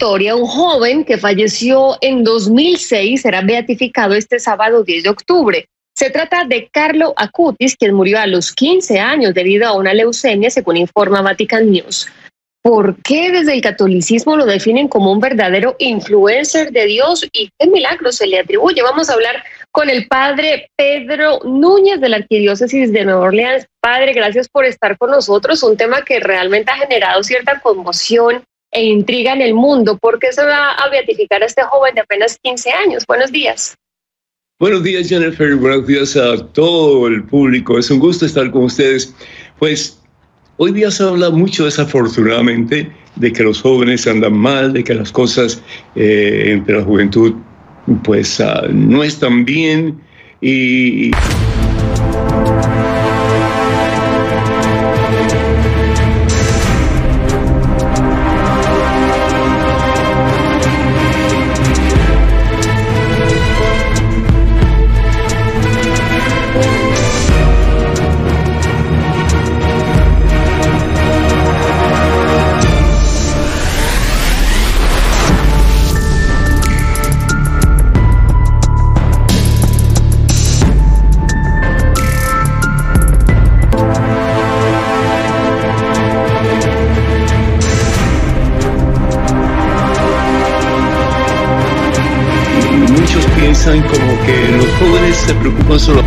historia, un joven que falleció en 2006 será beatificado este sábado 10 de octubre. Se trata de Carlo Acutis, quien murió a los 15 años debido a una leucemia, según informa Vatican News. ¿Por qué desde el catolicismo lo definen como un verdadero influencer de Dios y qué milagro se le atribuye? Vamos a hablar con el padre Pedro Núñez de la Arquidiócesis de Nueva Orleans. Padre, gracias por estar con nosotros. Un tema que realmente ha generado cierta conmoción e intriga en el mundo. ¿Por qué se va a beatificar a este joven de apenas 15 años? Buenos días. Buenos días, Jennifer. Buenos días a todo el público. Es un gusto estar con ustedes. Pues Hoy día se habla mucho desafortunadamente de que los jóvenes andan mal, de que las cosas eh, entre la juventud pues uh, no están bien y... como que los jóvenes se preocupan solo.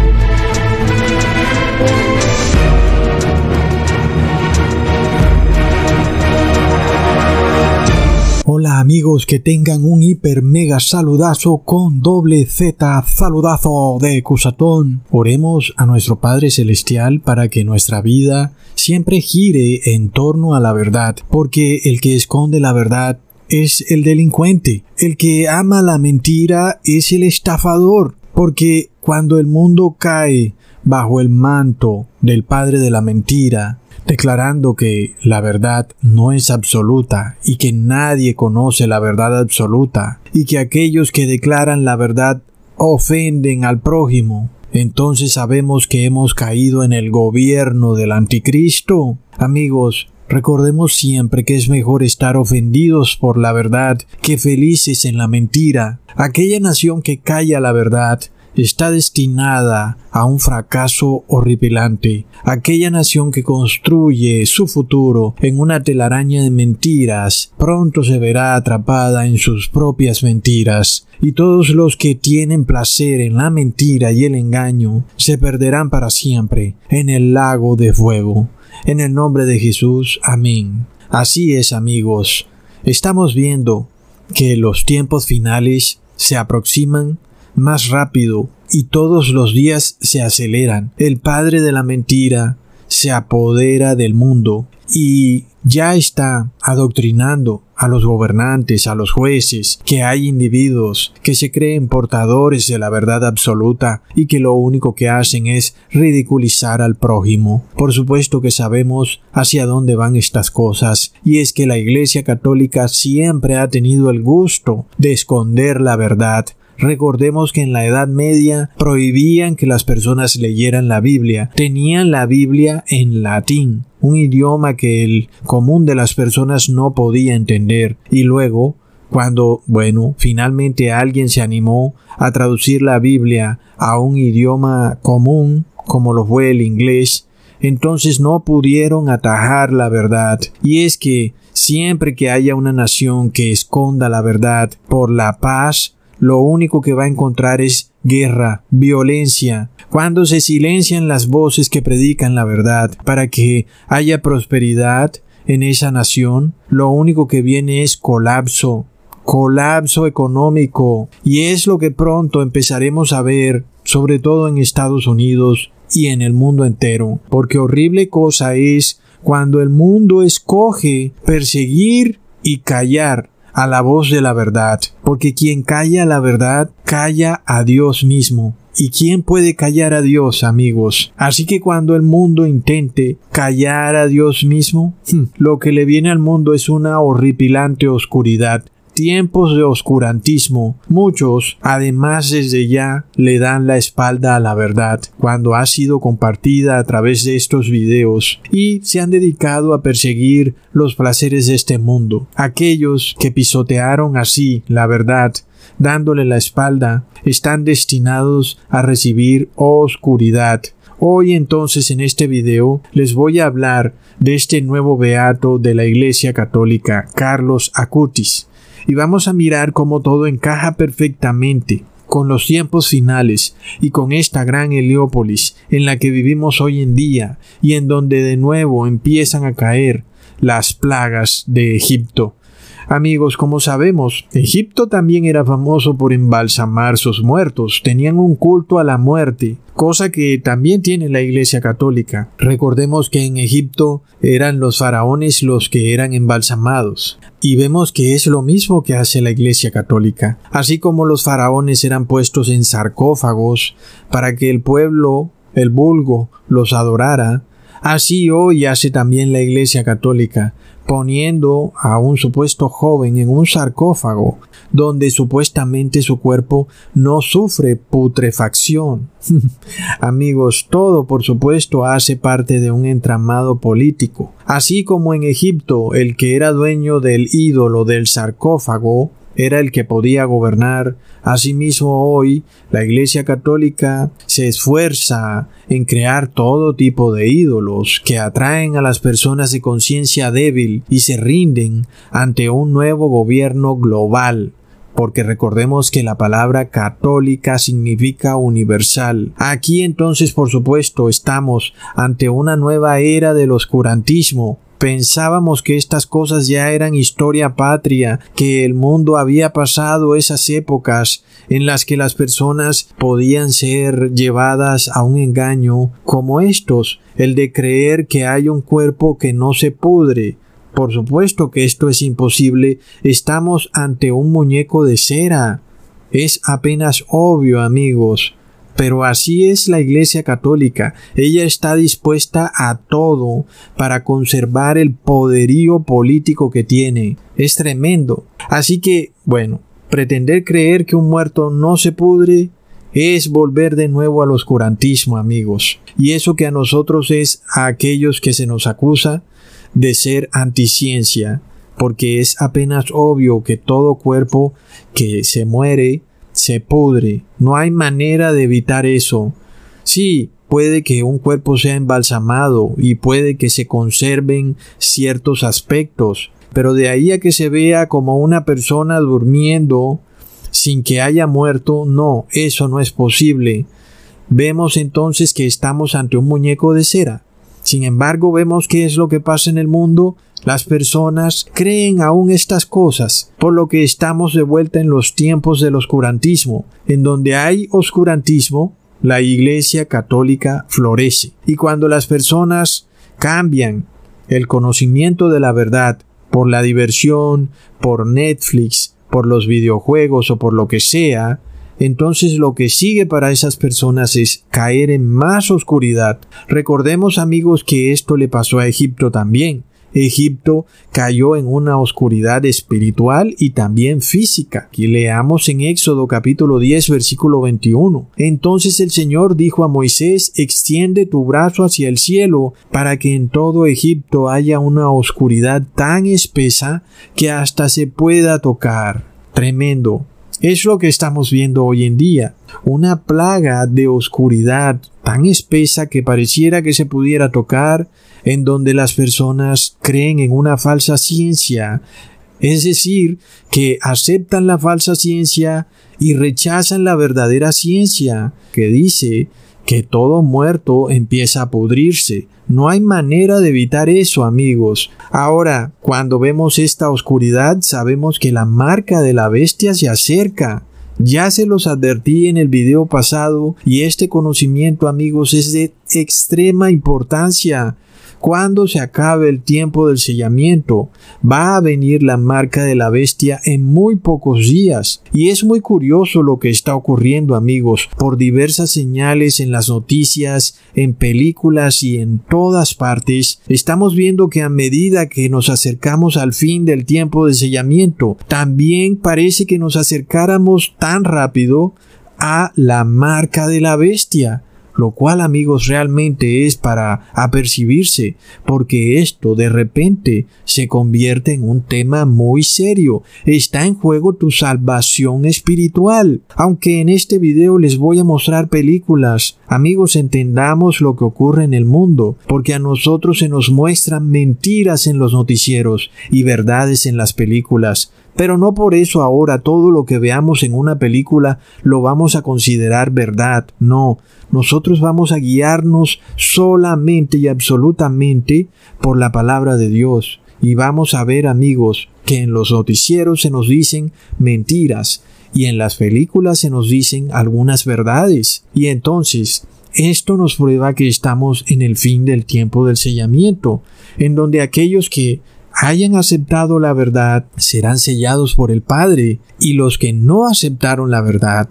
Hola amigos, que tengan un hiper mega saludazo con doble Z saludazo de Cusatón. Oremos a nuestro Padre Celestial para que nuestra vida siempre gire en torno a la verdad, porque el que esconde la verdad es el delincuente. El que ama la mentira es el estafador. Porque cuando el mundo cae bajo el manto del padre de la mentira, declarando que la verdad no es absoluta y que nadie conoce la verdad absoluta y que aquellos que declaran la verdad ofenden al prójimo, entonces sabemos que hemos caído en el gobierno del anticristo. Amigos, Recordemos siempre que es mejor estar ofendidos por la verdad que felices en la mentira. Aquella nación que calla la verdad está destinada a un fracaso horripilante. Aquella nación que construye su futuro en una telaraña de mentiras pronto se verá atrapada en sus propias mentiras, y todos los que tienen placer en la mentira y el engaño se perderán para siempre en el lago de fuego. En el nombre de Jesús, amén. Así es, amigos. Estamos viendo que los tiempos finales se aproximan más rápido y todos los días se aceleran. El padre de la mentira se apodera del mundo y ya está adoctrinando a los gobernantes, a los jueces, que hay individuos que se creen portadores de la verdad absoluta y que lo único que hacen es ridiculizar al prójimo. Por supuesto que sabemos hacia dónde van estas cosas, y es que la Iglesia Católica siempre ha tenido el gusto de esconder la verdad, Recordemos que en la Edad Media prohibían que las personas leyeran la Biblia, tenían la Biblia en latín, un idioma que el común de las personas no podía entender, y luego cuando, bueno, finalmente alguien se animó a traducir la Biblia a un idioma común, como lo fue el inglés, entonces no pudieron atajar la verdad. Y es que siempre que haya una nación que esconda la verdad por la paz, lo único que va a encontrar es guerra, violencia, cuando se silencian las voces que predican la verdad para que haya prosperidad en esa nación, lo único que viene es colapso, colapso económico, y es lo que pronto empezaremos a ver, sobre todo en Estados Unidos y en el mundo entero, porque horrible cosa es cuando el mundo escoge perseguir y callar a la voz de la verdad, porque quien calla la verdad, calla a Dios mismo. ¿Y quién puede callar a Dios, amigos? Así que cuando el mundo intente callar a Dios mismo, hmm, lo que le viene al mundo es una horripilante oscuridad, tiempos de oscurantismo, muchos, además desde ya, le dan la espalda a la verdad cuando ha sido compartida a través de estos videos y se han dedicado a perseguir los placeres de este mundo. Aquellos que pisotearon así la verdad dándole la espalda, están destinados a recibir oscuridad. Hoy entonces en este video les voy a hablar de este nuevo beato de la Iglesia Católica, Carlos Acutis, y vamos a mirar cómo todo encaja perfectamente con los tiempos finales y con esta gran Heliópolis en la que vivimos hoy en día y en donde de nuevo empiezan a caer las plagas de Egipto. Amigos, como sabemos, Egipto también era famoso por embalsamar sus muertos, tenían un culto a la muerte, cosa que también tiene la Iglesia Católica. Recordemos que en Egipto eran los faraones los que eran embalsamados. Y vemos que es lo mismo que hace la Iglesia Católica. Así como los faraones eran puestos en sarcófagos para que el pueblo, el vulgo, los adorara, así hoy hace también la Iglesia Católica poniendo a un supuesto joven en un sarcófago donde supuestamente su cuerpo no sufre putrefacción. Amigos, todo por supuesto hace parte de un entramado político. Así como en Egipto el que era dueño del ídolo del sarcófago era el que podía gobernar. Asimismo hoy la Iglesia Católica se esfuerza en crear todo tipo de ídolos que atraen a las personas de conciencia débil y se rinden ante un nuevo gobierno global porque recordemos que la palabra católica significa universal. Aquí entonces, por supuesto, estamos ante una nueva era del oscurantismo, Pensábamos que estas cosas ya eran historia patria, que el mundo había pasado esas épocas en las que las personas podían ser llevadas a un engaño como estos, el de creer que hay un cuerpo que no se pudre. Por supuesto que esto es imposible, estamos ante un muñeco de cera. Es apenas obvio, amigos. Pero así es la Iglesia Católica. Ella está dispuesta a todo para conservar el poderío político que tiene. Es tremendo. Así que, bueno, pretender creer que un muerto no se pudre es volver de nuevo al oscurantismo, amigos. Y eso que a nosotros es a aquellos que se nos acusa de ser anticiencia, porque es apenas obvio que todo cuerpo que se muere se pudre. No hay manera de evitar eso. Sí, puede que un cuerpo sea embalsamado y puede que se conserven ciertos aspectos, pero de ahí a que se vea como una persona durmiendo sin que haya muerto, no, eso no es posible. Vemos entonces que estamos ante un muñeco de cera. Sin embargo, vemos qué es lo que pasa en el mundo las personas creen aún estas cosas, por lo que estamos de vuelta en los tiempos del oscurantismo. En donde hay oscurantismo, la Iglesia Católica florece. Y cuando las personas cambian el conocimiento de la verdad por la diversión, por Netflix, por los videojuegos o por lo que sea, entonces lo que sigue para esas personas es caer en más oscuridad. Recordemos amigos que esto le pasó a Egipto también. Egipto cayó en una oscuridad espiritual y también física. Y leamos en Éxodo capítulo 10 versículo 21. Entonces el Señor dijo a Moisés, extiende tu brazo hacia el cielo para que en todo Egipto haya una oscuridad tan espesa que hasta se pueda tocar. Tremendo. Es lo que estamos viendo hoy en día, una plaga de oscuridad tan espesa que pareciera que se pudiera tocar, en donde las personas creen en una falsa ciencia, es decir, que aceptan la falsa ciencia y rechazan la verdadera ciencia, que dice que todo muerto empieza a pudrirse. No hay manera de evitar eso, amigos. Ahora, cuando vemos esta oscuridad, sabemos que la marca de la bestia se acerca. Ya se los advertí en el video pasado y este conocimiento amigos es de extrema importancia cuando se acabe el tiempo del sellamiento, va a venir la marca de la bestia en muy pocos días. Y es muy curioso lo que está ocurriendo, amigos, por diversas señales en las noticias, en películas y en todas partes. Estamos viendo que a medida que nos acercamos al fin del tiempo de sellamiento, también parece que nos acercáramos tan rápido a la marca de la bestia lo cual amigos realmente es para apercibirse, porque esto de repente se convierte en un tema muy serio. Está en juego tu salvación espiritual. Aunque en este video les voy a mostrar películas, amigos entendamos lo que ocurre en el mundo, porque a nosotros se nos muestran mentiras en los noticieros y verdades en las películas. Pero no por eso ahora todo lo que veamos en una película lo vamos a considerar verdad. No, nosotros vamos a guiarnos solamente y absolutamente por la palabra de Dios. Y vamos a ver, amigos, que en los noticieros se nos dicen mentiras y en las películas se nos dicen algunas verdades. Y entonces, esto nos prueba que estamos en el fin del tiempo del sellamiento, en donde aquellos que hayan aceptado la verdad serán sellados por el Padre, y los que no aceptaron la verdad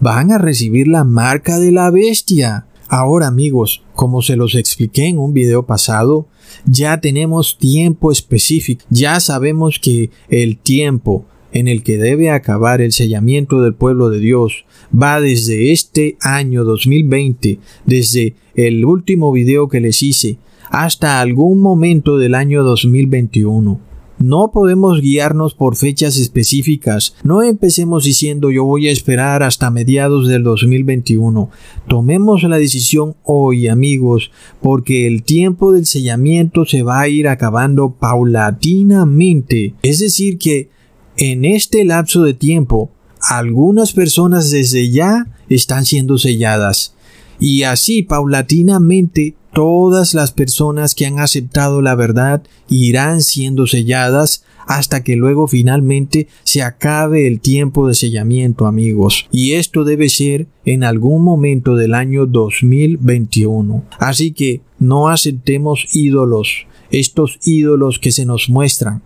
van a recibir la marca de la bestia. Ahora amigos, como se los expliqué en un video pasado, ya tenemos tiempo específico, ya sabemos que el tiempo en el que debe acabar el sellamiento del pueblo de Dios va desde este año 2020, desde el último video que les hice, hasta algún momento del año 2021. No podemos guiarnos por fechas específicas. No empecemos diciendo yo voy a esperar hasta mediados del 2021. Tomemos la decisión hoy, amigos, porque el tiempo del sellamiento se va a ir acabando paulatinamente. Es decir, que en este lapso de tiempo, algunas personas desde ya están siendo selladas. Y así paulatinamente todas las personas que han aceptado la verdad irán siendo selladas hasta que luego finalmente se acabe el tiempo de sellamiento amigos. Y esto debe ser en algún momento del año 2021. Así que no aceptemos ídolos, estos ídolos que se nos muestran,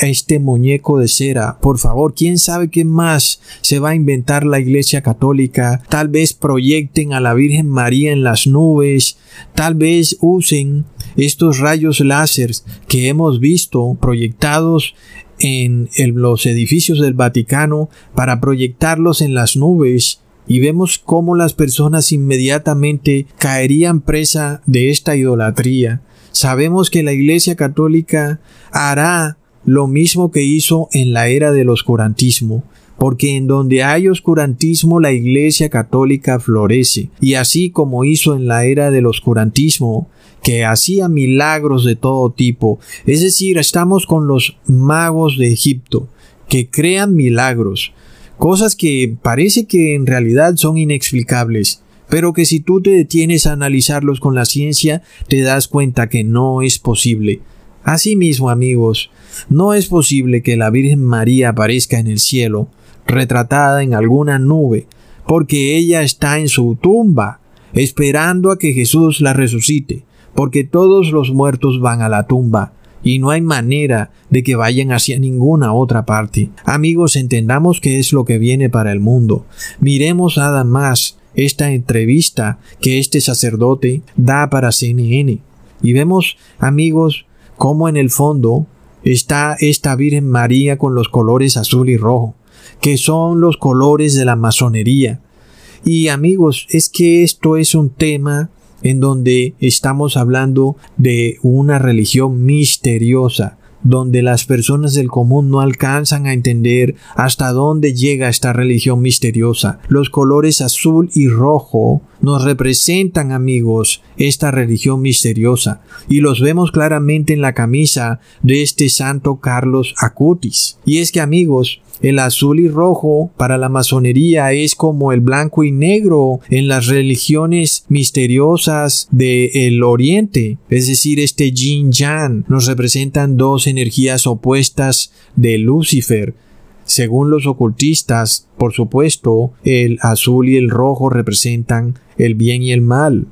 este muñeco de cera. Por favor, quién sabe qué más se va a inventar la Iglesia Católica. Tal vez proyecten a la Virgen María en las nubes. Tal vez usen estos rayos láser que hemos visto proyectados en los edificios del Vaticano para proyectarlos en las nubes y vemos cómo las personas inmediatamente caerían presa de esta idolatría. Sabemos que la Iglesia Católica hará lo mismo que hizo en la era del oscurantismo, porque en donde hay oscurantismo la Iglesia católica florece, y así como hizo en la era del oscurantismo, que hacía milagros de todo tipo, es decir, estamos con los magos de Egipto, que crean milagros, cosas que parece que en realidad son inexplicables, pero que si tú te detienes a analizarlos con la ciencia, te das cuenta que no es posible. Asimismo, amigos, no es posible que la Virgen María aparezca en el cielo, retratada en alguna nube, porque ella está en su tumba, esperando a que Jesús la resucite, porque todos los muertos van a la tumba, y no hay manera de que vayan hacia ninguna otra parte. Amigos, entendamos qué es lo que viene para el mundo. Miremos nada más esta entrevista que este sacerdote da para CNN. Y vemos, amigos, cómo en el fondo está esta Virgen María con los colores azul y rojo, que son los colores de la masonería. Y amigos, es que esto es un tema en donde estamos hablando de una religión misteriosa, donde las personas del común no alcanzan a entender hasta dónde llega esta religión misteriosa. Los colores azul y rojo nos representan, amigos, esta religión misteriosa, y los vemos claramente en la camisa de este santo Carlos Acutis. Y es que, amigos, el azul y rojo para la masonería es como el blanco y negro en las religiones misteriosas del Oriente, es decir, este yin yang nos representan dos energías opuestas de Lucifer. Según los ocultistas, por supuesto, el azul y el rojo representan el bien y el mal.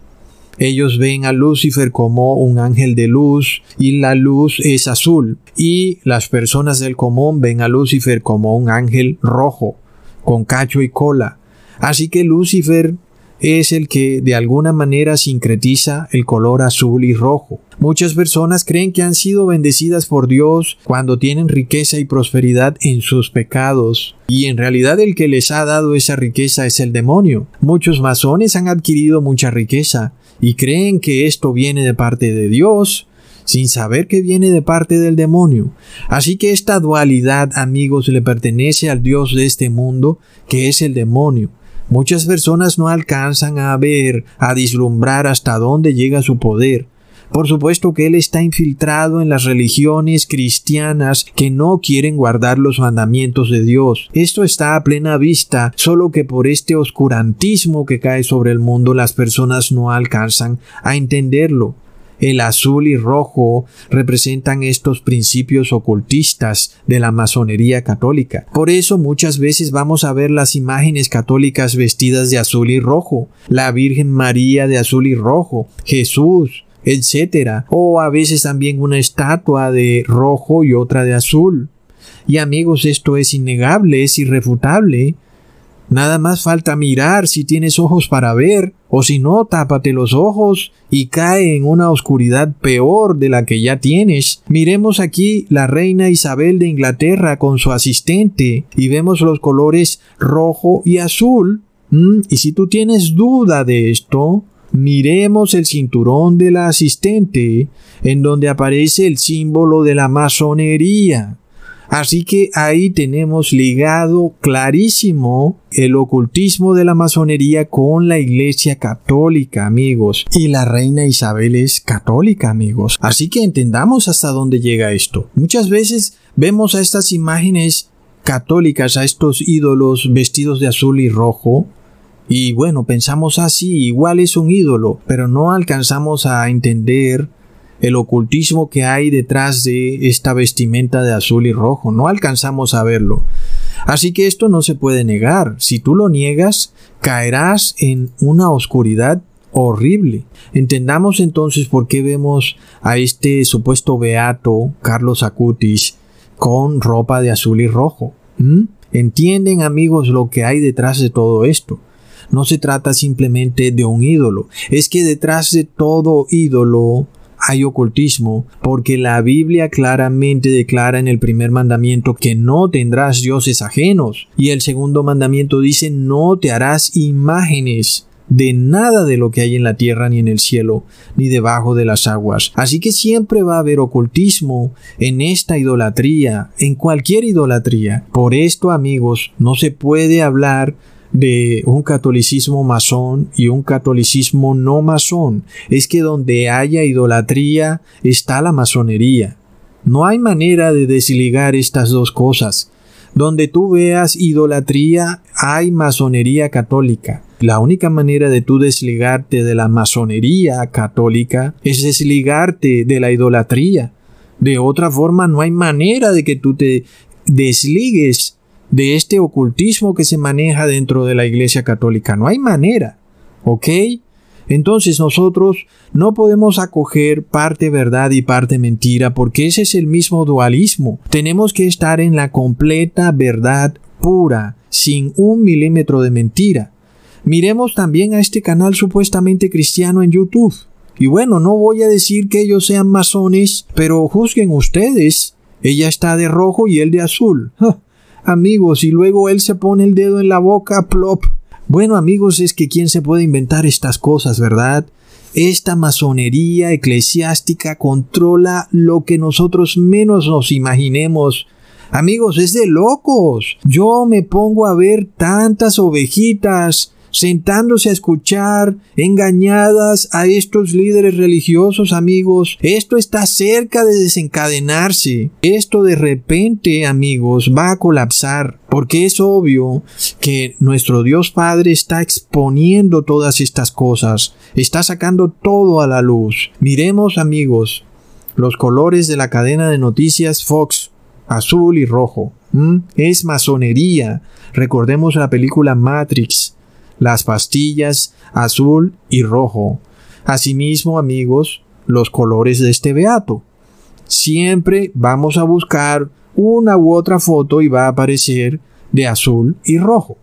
Ellos ven a Lucifer como un ángel de luz y la luz es azul. Y las personas del común ven a Lucifer como un ángel rojo, con cacho y cola. Así que Lucifer es el que de alguna manera sincretiza el color azul y rojo. Muchas personas creen que han sido bendecidas por Dios cuando tienen riqueza y prosperidad en sus pecados, y en realidad el que les ha dado esa riqueza es el demonio. Muchos masones han adquirido mucha riqueza y creen que esto viene de parte de Dios, sin saber que viene de parte del demonio. Así que esta dualidad, amigos, le pertenece al Dios de este mundo, que es el demonio. Muchas personas no alcanzan a ver, a dislumbrar hasta dónde llega su poder. Por supuesto que Él está infiltrado en las religiones cristianas que no quieren guardar los mandamientos de Dios. Esto está a plena vista, solo que por este oscurantismo que cae sobre el mundo las personas no alcanzan a entenderlo. El azul y rojo representan estos principios ocultistas de la masonería católica. Por eso muchas veces vamos a ver las imágenes católicas vestidas de azul y rojo, la Virgen María de azul y rojo, Jesús, etc. O a veces también una estatua de rojo y otra de azul. Y amigos, esto es innegable, es irrefutable. Nada más falta mirar si tienes ojos para ver, o si no, tápate los ojos y cae en una oscuridad peor de la que ya tienes. Miremos aquí la reina Isabel de Inglaterra con su asistente y vemos los colores rojo y azul. Mm, y si tú tienes duda de esto, miremos el cinturón de la asistente, en donde aparece el símbolo de la masonería. Así que ahí tenemos ligado clarísimo el ocultismo de la masonería con la iglesia católica, amigos. Y la reina Isabel es católica, amigos. Así que entendamos hasta dónde llega esto. Muchas veces vemos a estas imágenes católicas, a estos ídolos vestidos de azul y rojo, y bueno, pensamos así, igual es un ídolo, pero no alcanzamos a entender el ocultismo que hay detrás de esta vestimenta de azul y rojo. No alcanzamos a verlo. Así que esto no se puede negar. Si tú lo niegas, caerás en una oscuridad horrible. Entendamos entonces por qué vemos a este supuesto beato, Carlos Acutis, con ropa de azul y rojo. ¿Mm? Entienden amigos lo que hay detrás de todo esto. No se trata simplemente de un ídolo, es que detrás de todo ídolo hay ocultismo, porque la Biblia claramente declara en el primer mandamiento que no tendrás dioses ajenos, y el segundo mandamiento dice no te harás imágenes de nada de lo que hay en la tierra ni en el cielo, ni debajo de las aguas. Así que siempre va a haber ocultismo en esta idolatría, en cualquier idolatría. Por esto, amigos, no se puede hablar de un catolicismo masón y un catolicismo no masón es que donde haya idolatría está la masonería. No hay manera de desligar estas dos cosas. Donde tú veas idolatría hay masonería católica. La única manera de tú desligarte de la masonería católica es desligarte de la idolatría. De otra forma no hay manera de que tú te desligues de este ocultismo que se maneja dentro de la Iglesia Católica. No hay manera. ¿Ok? Entonces nosotros no podemos acoger parte verdad y parte mentira porque ese es el mismo dualismo. Tenemos que estar en la completa verdad pura, sin un milímetro de mentira. Miremos también a este canal supuestamente cristiano en YouTube. Y bueno, no voy a decir que ellos sean masones, pero juzguen ustedes. Ella está de rojo y él de azul amigos, y luego él se pone el dedo en la boca, plop. Bueno, amigos, es que quién se puede inventar estas cosas, ¿verdad? Esta masonería eclesiástica controla lo que nosotros menos nos imaginemos. Amigos, es de locos. Yo me pongo a ver tantas ovejitas sentándose a escuchar, engañadas a estos líderes religiosos amigos. Esto está cerca de desencadenarse. Esto de repente, amigos, va a colapsar. Porque es obvio que nuestro Dios Padre está exponiendo todas estas cosas. Está sacando todo a la luz. Miremos, amigos, los colores de la cadena de noticias Fox, azul y rojo. ¿Mm? Es masonería. Recordemos la película Matrix las pastillas azul y rojo. Asimismo, amigos, los colores de este beato. Siempre vamos a buscar una u otra foto y va a aparecer de azul y rojo.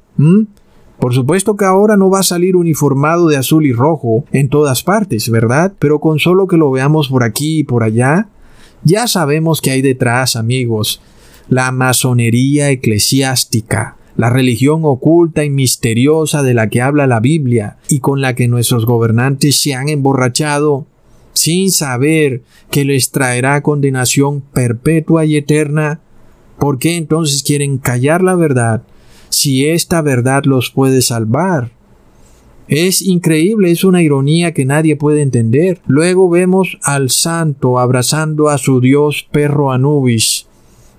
Por supuesto que ahora no va a salir uniformado de azul y rojo en todas partes, ¿verdad? Pero con solo que lo veamos por aquí y por allá, ya sabemos que hay detrás, amigos, la masonería eclesiástica, la religión oculta y misteriosa de la que habla la Biblia y con la que nuestros gobernantes se han emborrachado sin saber que les traerá condenación perpetua y eterna. ¿Por qué entonces quieren callar la verdad si esta verdad los puede salvar. Es increíble, es una ironía que nadie puede entender. Luego vemos al santo abrazando a su dios perro Anubis.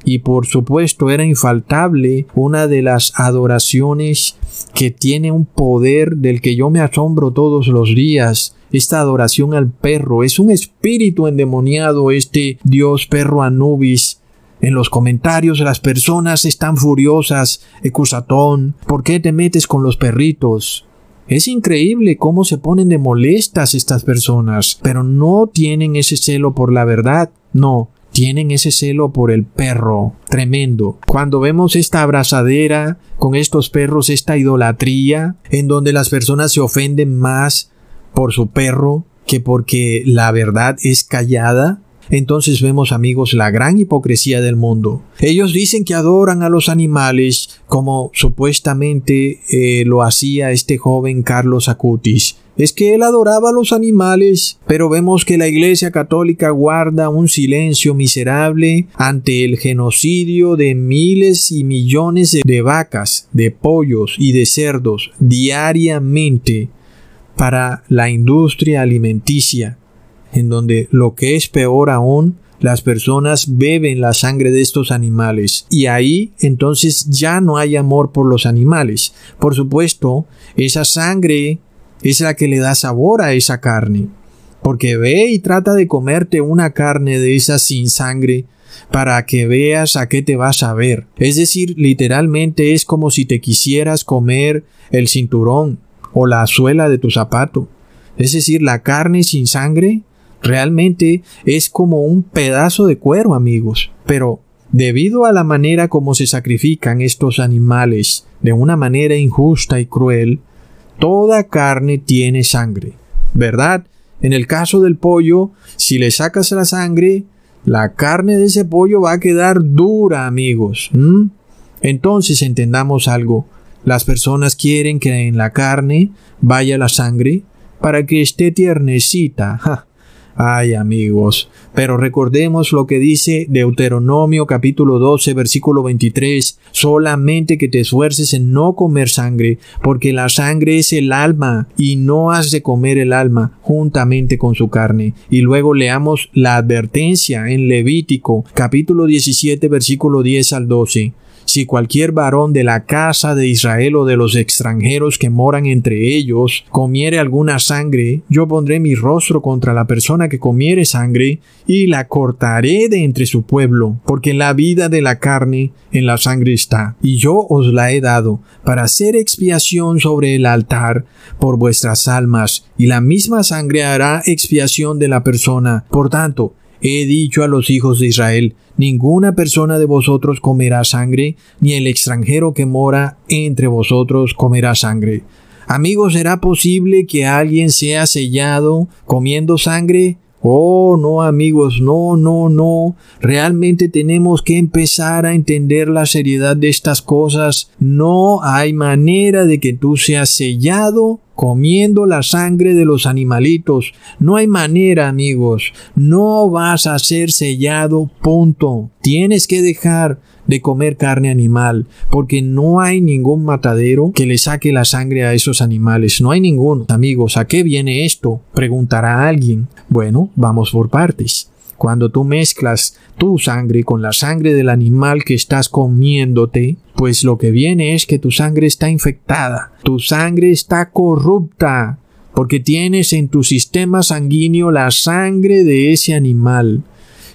Y por supuesto era infaltable una de las adoraciones que tiene un poder del que yo me asombro todos los días. Esta adoración al perro es un espíritu endemoniado este dios perro Anubis en los comentarios las personas están furiosas. Ecusatón, ¿por qué te metes con los perritos? Es increíble cómo se ponen de molestas estas personas, pero no tienen ese celo por la verdad. No, tienen ese celo por el perro. Tremendo. Cuando vemos esta abrazadera con estos perros, esta idolatría, en donde las personas se ofenden más por su perro que porque la verdad es callada, entonces vemos amigos la gran hipocresía del mundo. Ellos dicen que adoran a los animales como supuestamente eh, lo hacía este joven Carlos Acutis. Es que él adoraba a los animales, pero vemos que la Iglesia Católica guarda un silencio miserable ante el genocidio de miles y millones de vacas, de pollos y de cerdos diariamente para la industria alimenticia en donde lo que es peor aún, las personas beben la sangre de estos animales y ahí entonces ya no hay amor por los animales. Por supuesto, esa sangre es la que le da sabor a esa carne. Porque ve y trata de comerte una carne de esa sin sangre para que veas a qué te vas a ver. Es decir, literalmente es como si te quisieras comer el cinturón o la suela de tu zapato. Es decir, la carne sin sangre Realmente es como un pedazo de cuero, amigos. Pero debido a la manera como se sacrifican estos animales de una manera injusta y cruel, toda carne tiene sangre, ¿verdad? En el caso del pollo, si le sacas la sangre, la carne de ese pollo va a quedar dura, amigos. Entonces entendamos algo. Las personas quieren que en la carne vaya la sangre para que esté tiernecita. Ay amigos, pero recordemos lo que dice Deuteronomio capítulo 12 versículo 23, solamente que te esfuerces en no comer sangre, porque la sangre es el alma y no has de comer el alma juntamente con su carne. Y luego leamos la advertencia en Levítico capítulo 17 versículo 10 al 12 si cualquier varón de la casa de Israel o de los extranjeros que moran entre ellos comiere alguna sangre, yo pondré mi rostro contra la persona que comiere sangre y la cortaré de entre su pueblo, porque la vida de la carne en la sangre está, y yo os la he dado para hacer expiación sobre el altar por vuestras almas, y la misma sangre hará expiación de la persona. Por tanto, He dicho a los hijos de Israel, ninguna persona de vosotros comerá sangre, ni el extranjero que mora entre vosotros comerá sangre. Amigos, ¿será posible que alguien sea sellado comiendo sangre? Oh, no amigos, no, no, no. Realmente tenemos que empezar a entender la seriedad de estas cosas. No hay manera de que tú seas sellado comiendo la sangre de los animalitos. No hay manera, amigos. No vas a ser sellado, punto. Tienes que dejar de comer carne animal, porque no hay ningún matadero que le saque la sangre a esos animales. No hay ninguno. Amigos, ¿a qué viene esto? Preguntará alguien. Bueno, vamos por partes. Cuando tú mezclas tu sangre con la sangre del animal que estás comiéndote, pues lo que viene es que tu sangre está infectada, tu sangre está corrupta, porque tienes en tu sistema sanguíneo la sangre de ese animal.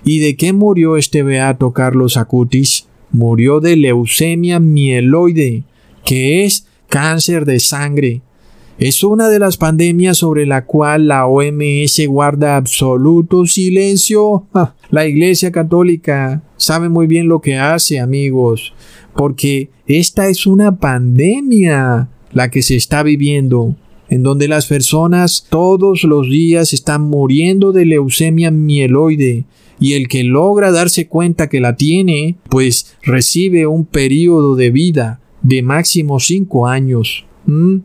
¿Y de qué murió este beato Carlos Acutis? Murió de leucemia mieloide, que es cáncer de sangre. Es una de las pandemias sobre la cual la OMS guarda absoluto silencio. Ah, la Iglesia Católica sabe muy bien lo que hace, amigos, porque esta es una pandemia la que se está viviendo, en donde las personas todos los días están muriendo de leucemia mieloide y el que logra darse cuenta que la tiene, pues recibe un periodo de vida de máximo cinco años. ¿Mm?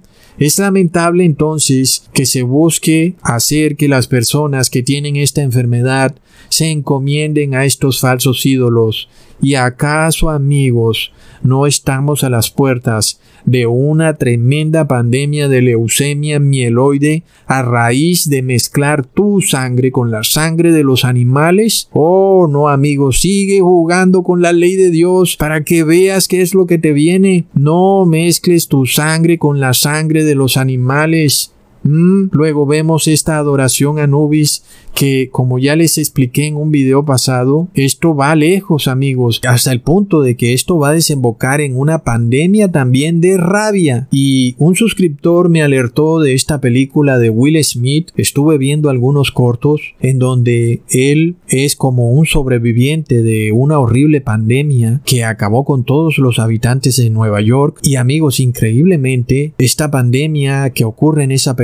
Es lamentable entonces que se busque hacer que las personas que tienen esta enfermedad se encomienden a estos falsos ídolos. ¿Y acaso, amigos, no estamos a las puertas de una tremenda pandemia de leucemia mieloide a raíz de mezclar tu sangre con la sangre de los animales? Oh, no, amigo, sigue jugando con la ley de Dios para que veas qué es lo que te viene. No mezcles tu sangre con la sangre de los animales. Mm, luego vemos esta adoración a Nubis que como ya les expliqué en un video pasado, esto va lejos amigos, hasta el punto de que esto va a desembocar en una pandemia también de rabia. Y un suscriptor me alertó de esta película de Will Smith, estuve viendo algunos cortos en donde él es como un sobreviviente de una horrible pandemia que acabó con todos los habitantes de Nueva York. Y amigos, increíblemente, esta pandemia que ocurre en esa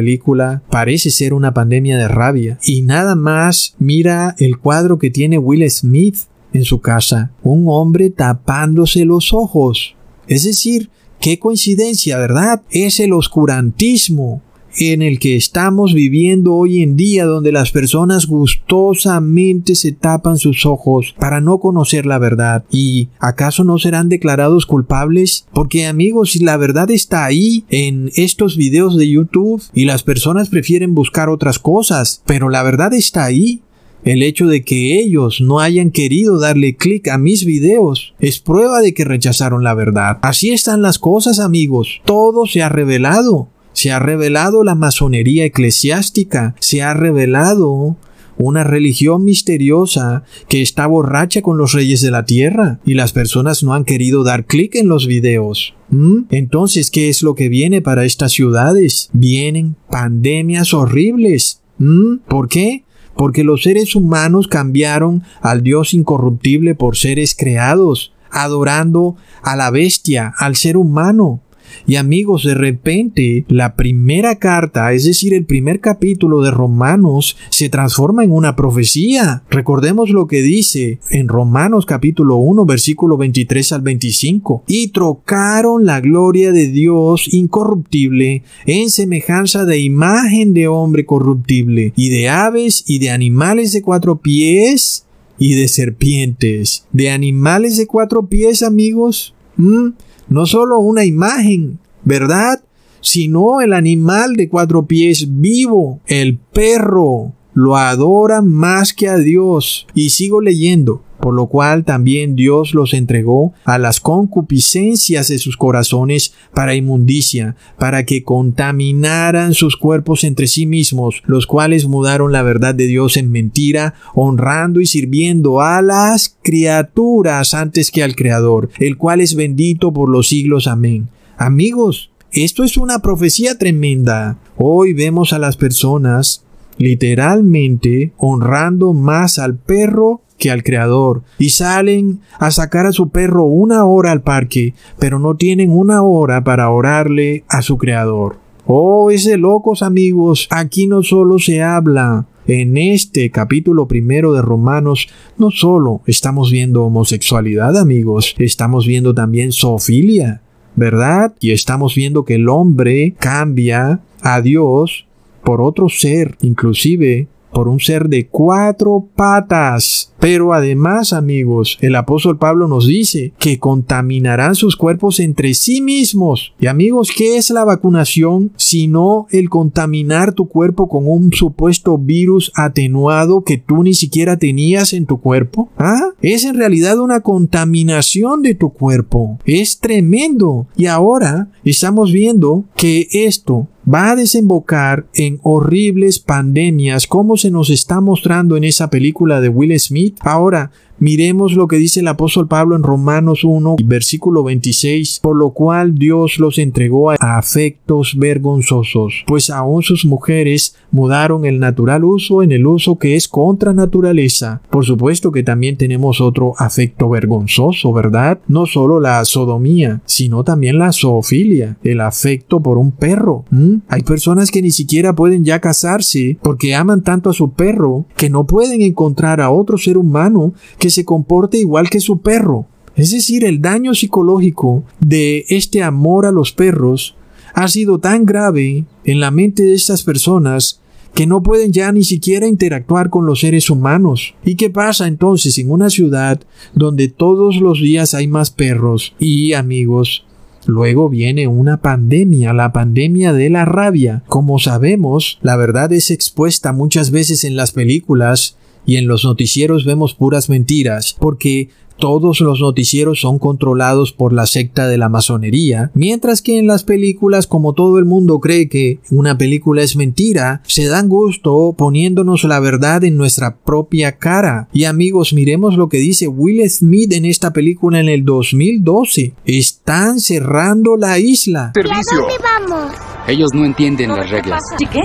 parece ser una pandemia de rabia. Y nada más mira el cuadro que tiene Will Smith en su casa, un hombre tapándose los ojos. Es decir, qué coincidencia, ¿verdad? Es el oscurantismo en el que estamos viviendo hoy en día, donde las personas gustosamente se tapan sus ojos para no conocer la verdad. ¿Y acaso no serán declarados culpables? Porque amigos, la verdad está ahí en estos videos de YouTube y las personas prefieren buscar otras cosas, pero la verdad está ahí. El hecho de que ellos no hayan querido darle clic a mis videos es prueba de que rechazaron la verdad. Así están las cosas, amigos. Todo se ha revelado se ha revelado la masonería eclesiástica, se ha revelado una religión misteriosa que está borracha con los reyes de la tierra y las personas no han querido dar clic en los videos. ¿Mm? Entonces, ¿qué es lo que viene para estas ciudades? Vienen pandemias horribles. ¿Mm? ¿Por qué? Porque los seres humanos cambiaron al Dios incorruptible por seres creados, adorando a la bestia, al ser humano. Y amigos, de repente la primera carta, es decir, el primer capítulo de Romanos, se transforma en una profecía. Recordemos lo que dice en Romanos capítulo 1, versículo 23 al 25. Y trocaron la gloria de Dios incorruptible en semejanza de imagen de hombre corruptible, y de aves y de animales de cuatro pies y de serpientes. De animales de cuatro pies, amigos. ¿Mm? No solo una imagen, ¿verdad? Sino el animal de cuatro pies vivo, el perro, lo adora más que a Dios. Y sigo leyendo por lo cual también Dios los entregó a las concupiscencias de sus corazones para inmundicia, para que contaminaran sus cuerpos entre sí mismos, los cuales mudaron la verdad de Dios en mentira, honrando y sirviendo a las criaturas antes que al Creador, el cual es bendito por los siglos. Amén. Amigos, esto es una profecía tremenda. Hoy vemos a las personas literalmente honrando más al perro que al Creador, y salen a sacar a su perro una hora al parque, pero no tienen una hora para orarle a su Creador. Oh, ese locos amigos, aquí no solo se habla en este capítulo primero de Romanos no solo estamos viendo homosexualidad, amigos, estamos viendo también zoofilia, ¿verdad? Y estamos viendo que el hombre cambia a Dios por otro ser, inclusive por un ser de cuatro patas. Pero además, amigos, el apóstol Pablo nos dice que contaminarán sus cuerpos entre sí mismos. Y amigos, ¿qué es la vacunación sino el contaminar tu cuerpo con un supuesto virus atenuado que tú ni siquiera tenías en tu cuerpo? ¿Ah? Es en realidad una contaminación de tu cuerpo. Es tremendo. Y ahora estamos viendo que esto va a desembocar en horribles pandemias como se nos está mostrando en esa película de Will Smith. Ahora, Miremos lo que dice el apóstol Pablo en Romanos 1, versículo 26, por lo cual Dios los entregó a afectos vergonzosos, pues aún sus mujeres mudaron el natural uso en el uso que es contra naturaleza. Por supuesto que también tenemos otro afecto vergonzoso, ¿verdad? No solo la sodomía, sino también la zoofilia, el afecto por un perro. Hay personas que ni siquiera pueden ya casarse porque aman tanto a su perro que no pueden encontrar a otro ser humano que se comporte igual que su perro. Es decir, el daño psicológico de este amor a los perros ha sido tan grave en la mente de estas personas que no pueden ya ni siquiera interactuar con los seres humanos. ¿Y qué pasa entonces en una ciudad donde todos los días hay más perros y amigos? Luego viene una pandemia, la pandemia de la rabia. Como sabemos, la verdad es expuesta muchas veces en las películas y en los noticieros vemos puras mentiras, porque todos los noticieros son controlados por la secta de la masonería, mientras que en las películas, como todo el mundo cree que una película es mentira, se dan gusto poniéndonos la verdad en nuestra propia cara. Y amigos, miremos lo que dice Will Smith en esta película en el 2012. Están cerrando la isla. Servicio. dónde vamos? Ellos no entienden las reglas. ¿Y qué?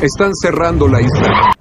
Están cerrando la isla.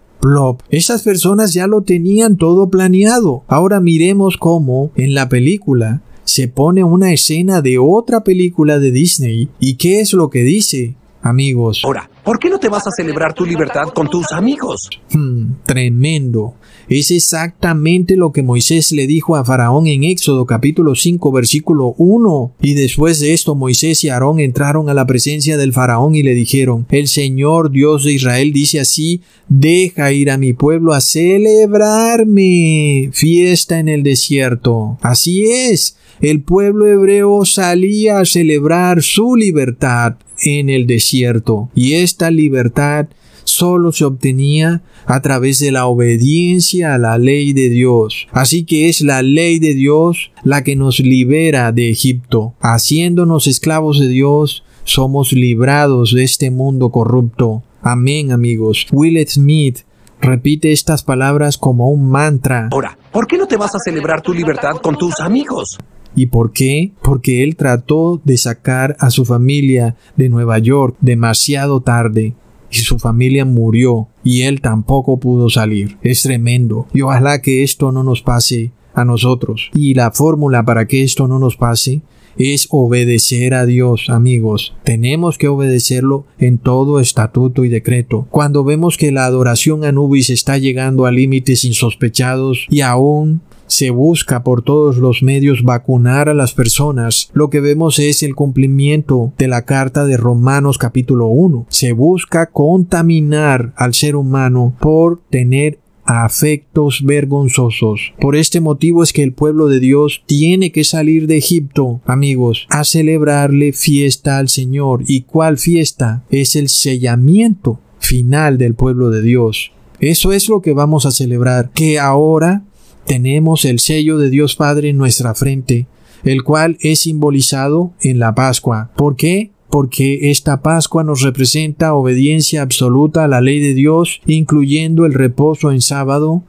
Esas personas ya lo tenían todo planeado. Ahora miremos cómo en la película se pone una escena de otra película de Disney. ¿Y qué es lo que dice? Amigos. Ahora, ¿por qué no te vas a celebrar tu libertad con tus amigos? Hmm, tremendo. Es exactamente lo que Moisés le dijo a Faraón en Éxodo capítulo 5 versículo 1. Y después de esto Moisés y Aarón entraron a la presencia del Faraón y le dijeron, el Señor Dios de Israel dice así, deja ir a mi pueblo a celebrarme fiesta en el desierto. Así es, el pueblo hebreo salía a celebrar su libertad en el desierto y esta libertad solo se obtenía a través de la obediencia a la ley de Dios. Así que es la ley de Dios la que nos libera de Egipto. Haciéndonos esclavos de Dios, somos librados de este mundo corrupto. Amén amigos. Will Smith repite estas palabras como un mantra. Ahora, ¿por qué no te vas a celebrar tu libertad con tus amigos? ¿Y por qué? Porque él trató de sacar a su familia de Nueva York demasiado tarde y su familia murió y él tampoco pudo salir. Es tremendo. Y ojalá que esto no nos pase a nosotros. Y la fórmula para que esto no nos pase es obedecer a Dios, amigos. Tenemos que obedecerlo en todo estatuto y decreto. Cuando vemos que la adoración a Nubis está llegando a límites insospechados y aún se busca por todos los medios vacunar a las personas, lo que vemos es el cumplimiento de la carta de Romanos capítulo 1. Se busca contaminar al ser humano por tener afectos vergonzosos. Por este motivo es que el pueblo de Dios tiene que salir de Egipto, amigos, a celebrarle fiesta al Señor. ¿Y cuál fiesta? Es el sellamiento final del pueblo de Dios. Eso es lo que vamos a celebrar, que ahora tenemos el sello de Dios Padre en nuestra frente, el cual es simbolizado en la Pascua. ¿Por qué? Porque esta Pascua nos representa obediencia absoluta a la ley de Dios, incluyendo el reposo en sábado,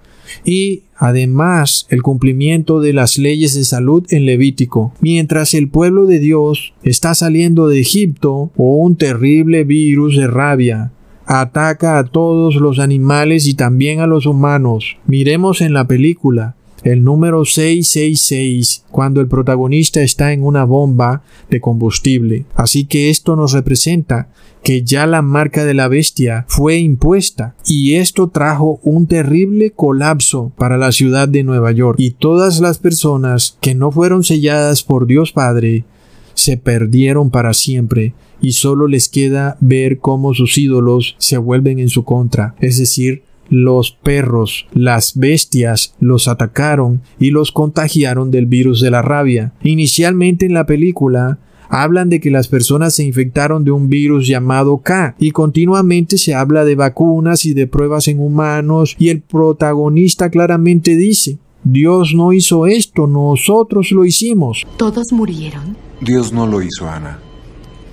y además el cumplimiento de las leyes de salud en Levítico. Mientras el pueblo de Dios está saliendo de Egipto o un terrible virus de rabia ataca a todos los animales y también a los humanos. Miremos en la película el número 666 cuando el protagonista está en una bomba de combustible. Así que esto nos representa que ya la marca de la bestia fue impuesta y esto trajo un terrible colapso para la ciudad de Nueva York y todas las personas que no fueron selladas por Dios Padre se perdieron para siempre y solo les queda ver cómo sus ídolos se vuelven en su contra, es decir, los perros, las bestias, los atacaron y los contagiaron del virus de la rabia. Inicialmente en la película hablan de que las personas se infectaron de un virus llamado K y continuamente se habla de vacunas y de pruebas en humanos y el protagonista claramente dice Dios no hizo esto, nosotros lo hicimos. ¿Todos murieron? Dios no lo hizo, Ana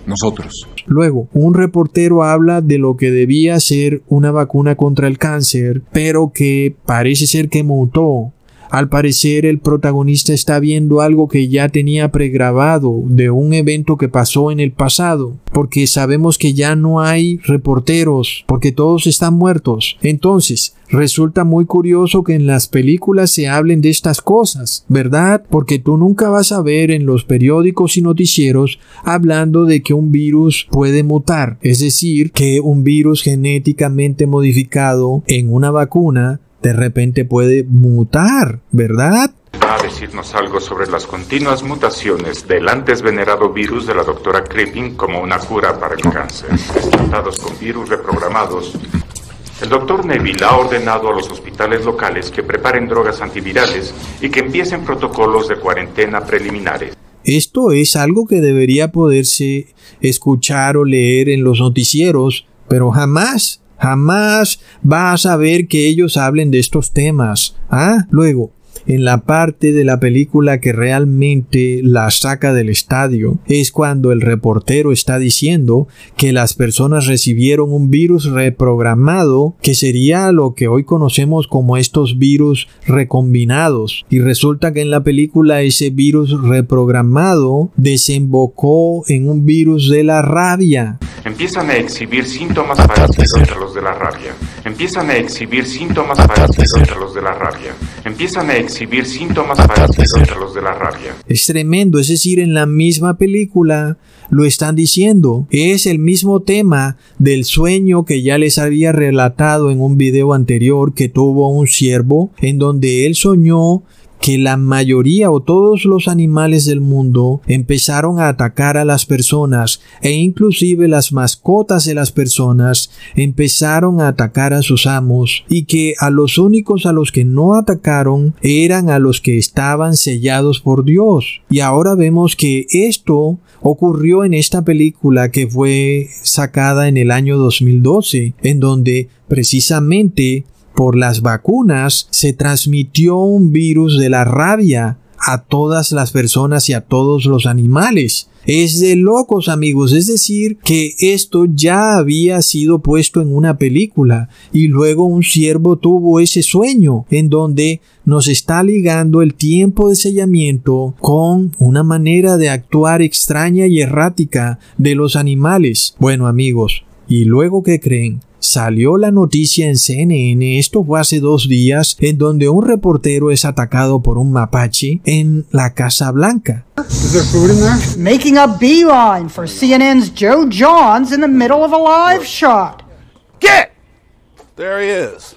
nosotros. Luego, un reportero habla de lo que debía ser una vacuna contra el cáncer, pero que parece ser que mutó al parecer el protagonista está viendo algo que ya tenía pregrabado de un evento que pasó en el pasado, porque sabemos que ya no hay reporteros, porque todos están muertos. Entonces, resulta muy curioso que en las películas se hablen de estas cosas, ¿verdad? Porque tú nunca vas a ver en los periódicos y noticieros hablando de que un virus puede mutar, es decir, que un virus genéticamente modificado en una vacuna de repente puede mutar, ¿verdad? Va a decirnos algo sobre las continuas mutaciones del antes venerado virus de la doctora Crippin como una cura para el cáncer. Tratados con virus reprogramados. El doctor Neville ha ordenado a los hospitales locales que preparen drogas antivirales y que empiecen protocolos de cuarentena preliminares. Esto es algo que debería poderse escuchar o leer en los noticieros, pero jamás Jamás vas a ver que ellos hablen de estos temas. ¿Ah? Luego, en la parte de la película que realmente la saca del estadio es cuando el reportero está diciendo que las personas recibieron un virus reprogramado que sería lo que hoy conocemos como estos virus recombinados y resulta que en la película ese virus reprogramado desembocó en un virus de la rabia empiezan a exhibir síntomas parecidos a los de la rabia. Empiezan a exhibir síntomas parecidos a los de la rabia. Empiezan a exhibir síntomas parecidos a los de la rabia. Es tremendo, es decir, en la misma película lo están diciendo. Es el mismo tema del sueño que ya les había relatado en un video anterior que tuvo un siervo en donde él soñó que la mayoría o todos los animales del mundo empezaron a atacar a las personas e inclusive las mascotas de las personas empezaron a atacar a sus amos y que a los únicos a los que no atacaron eran a los que estaban sellados por Dios. Y ahora vemos que esto ocurrió en esta película que fue sacada en el año 2012, en donde precisamente por las vacunas se transmitió un virus de la rabia a todas las personas y a todos los animales. Es de locos amigos, es decir, que esto ya había sido puesto en una película y luego un siervo tuvo ese sueño en donde nos está ligando el tiempo de sellamiento con una manera de actuar extraña y errática de los animales. Bueno amigos, ¿y luego qué creen? Salió la noticia en CNN, esto fue hace dos días, en donde un reportero es atacado por un mapache en la Casa Blanca. Making a beeline for CNN's Joe Johns in the middle of a live shot. Get! There he is.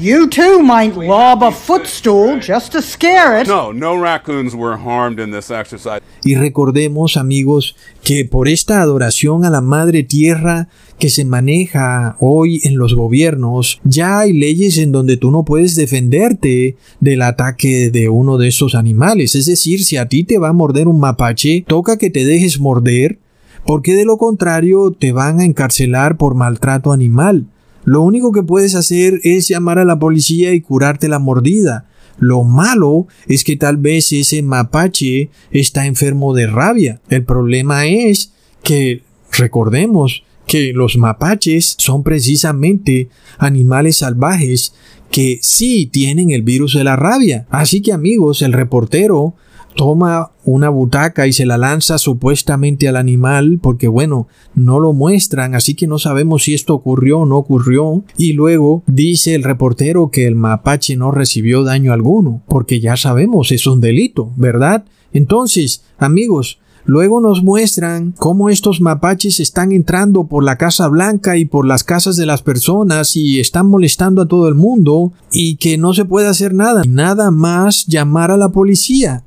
You too might lob a footstool just to scare it. No, no raccoons were harmed in this exercise. Y recordemos, amigos, que por esta adoración a la Madre Tierra que se maneja hoy en los gobiernos, ya hay leyes en donde tú no puedes defenderte del ataque de uno de esos animales. Es decir, si a ti te va a morder un mapache, toca que te dejes morder, porque de lo contrario te van a encarcelar por maltrato animal. Lo único que puedes hacer es llamar a la policía y curarte la mordida. Lo malo es que tal vez ese mapache está enfermo de rabia. El problema es que recordemos que los mapaches son precisamente animales salvajes que sí tienen el virus de la rabia. Así que amigos, el reportero toma una butaca y se la lanza supuestamente al animal porque bueno, no lo muestran, así que no sabemos si esto ocurrió o no ocurrió. Y luego dice el reportero que el mapache no recibió daño alguno, porque ya sabemos, es un delito, ¿verdad? Entonces, amigos, Luego nos muestran cómo estos mapaches están entrando por la Casa Blanca y por las casas de las personas y están molestando a todo el mundo y que no se puede hacer nada, nada más llamar a la policía.